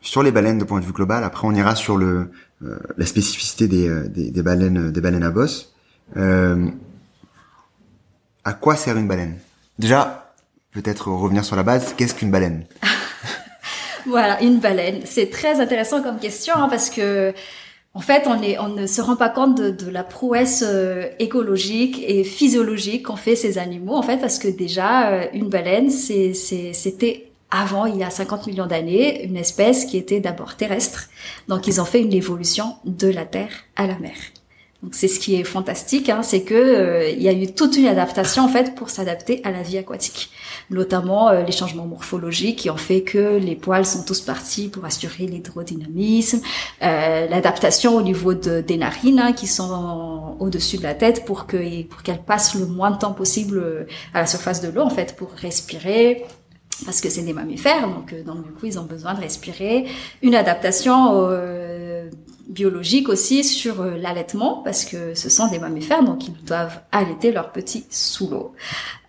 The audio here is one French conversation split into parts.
Sur les baleines de point de vue global, après on ira sur le euh, la spécificité des, euh, des, des, baleines des baleines à bosse. Euh, à quoi sert une baleine? Déjà, peut-être revenir sur la base. Qu'est-ce qu'une baleine? Voilà, une baleine. C'est très intéressant comme question hein, parce que en fait, on, est, on ne se rend pas compte de, de la prouesse euh, écologique et physiologique qu'ont fait ces animaux, en fait, parce que déjà, euh, une baleine, c'était avant, il y a 50 millions d'années, une espèce qui était d'abord terrestre. Donc, ils ont fait une évolution de la terre à la mer. C'est ce qui est fantastique, hein, c'est que euh, il y a eu toute une adaptation en fait pour s'adapter à la vie aquatique. Notamment euh, les changements morphologiques qui ont fait que les poils sont tous partis pour assurer l'hydrodynamisme, euh, l'adaptation au niveau de, des narines hein, qui sont au-dessus de la tête pour que pour qu'elles passent le moins de temps possible euh, à la surface de l'eau en fait pour respirer parce que c'est des mammifères. Donc donc du coup ils ont besoin de respirer. Une adaptation biologique aussi sur l'allaitement parce que ce sont des mammifères donc ils doivent allaiter leurs petits sous l'eau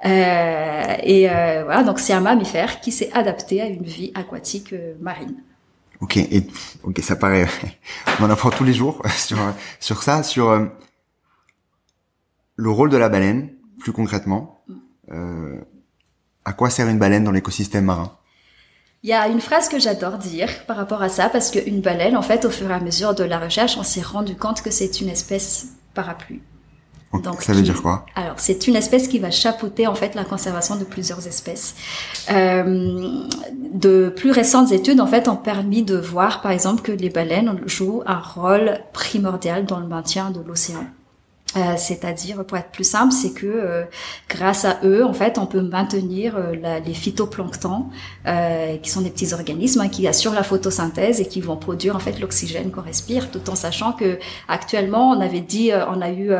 euh, et euh, voilà, donc c'est un mammifère qui s'est adapté à une vie aquatique euh, marine. Ok, et ok, ça paraît, on en apprend tous les jours sur sur ça, sur le rôle de la baleine, plus concrètement. Mm. à quoi sert une baleine dans l'écosystème marin? Il y a une phrase que j'adore dire par rapport à ça, parce qu'une baleine, en fait, au fur et à mesure de la recherche, on s'est rendu compte que c'est une espèce parapluie. Donc, ça veut dire quoi? Alors, c'est une espèce qui va chapeauter en fait la conservation de plusieurs espèces. Euh, de plus récentes études en fait ont permis de voir, par exemple, que les baleines jouent un rôle primordial dans le maintien de l'océan. Euh, c'est-à-dire, pour être plus simple, c'est que euh, grâce à eux, en fait, on peut maintenir euh, les phytoplanctons, euh, qui sont des petits organismes hein, qui assurent la photosynthèse et qui vont produire en fait l'oxygène qu'on respire, tout en sachant que actuellement, on avait dit, on a eu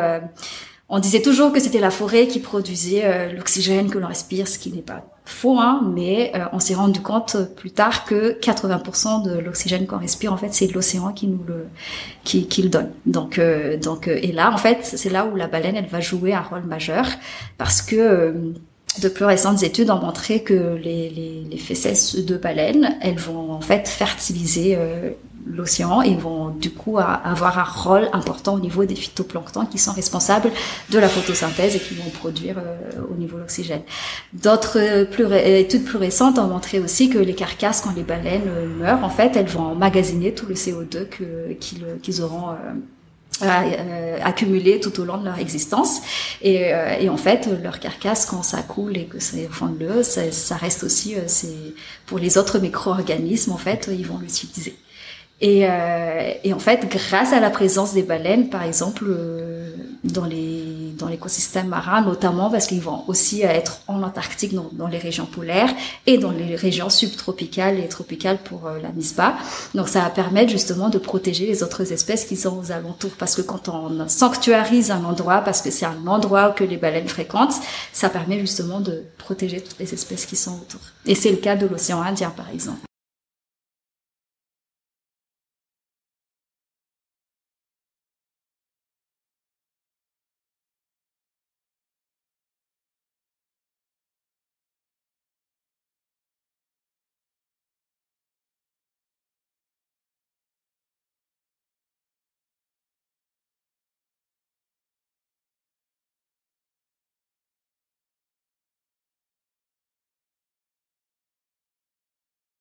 on disait toujours que c'était la forêt qui produisait l'oxygène que l'on respire, ce qui n'est pas faux, hein, mais euh, on s'est rendu compte plus tard que 80% de l'oxygène qu'on respire, en fait, c'est l'océan qui nous le qui, qui le donne. Donc, euh, donc, euh, et là, en fait, c'est là où la baleine, elle va jouer un rôle majeur parce que de plus récentes études ont montré que les, les, les fesses de baleines, elles vont en fait fertiliser l'océan et vont du coup avoir un rôle important au niveau des phytoplanctons qui sont responsables de la photosynthèse et qui vont produire euh, au niveau de l'oxygène. D'autres euh, plus études plus récentes ont montré aussi que les carcasses, quand les baleines euh, meurent, en fait, elles vont emmagasiner tout le CO2 qu'ils auront accumulé tout au long de leur existence. Et, en fait, leur carcasse, quand ça coule et que ça fond de l'eau, ça, ça, reste aussi, c'est pour les autres micro-organismes, en fait, ils vont l'utiliser. Et, euh, et, en fait, grâce à la présence des baleines, par exemple, euh, dans les dans l'écosystème marin, notamment parce qu'ils vont aussi être en Antarctique, dans, dans, les régions polaires et dans les régions subtropicales et tropicales pour euh, la MISPA. Donc, ça va permettre justement de protéger les autres espèces qui sont aux alentours. Parce que quand on sanctuarise un endroit, parce que c'est un endroit que les baleines fréquentent, ça permet justement de protéger toutes les espèces qui sont autour. Et c'est le cas de l'océan Indien, par exemple.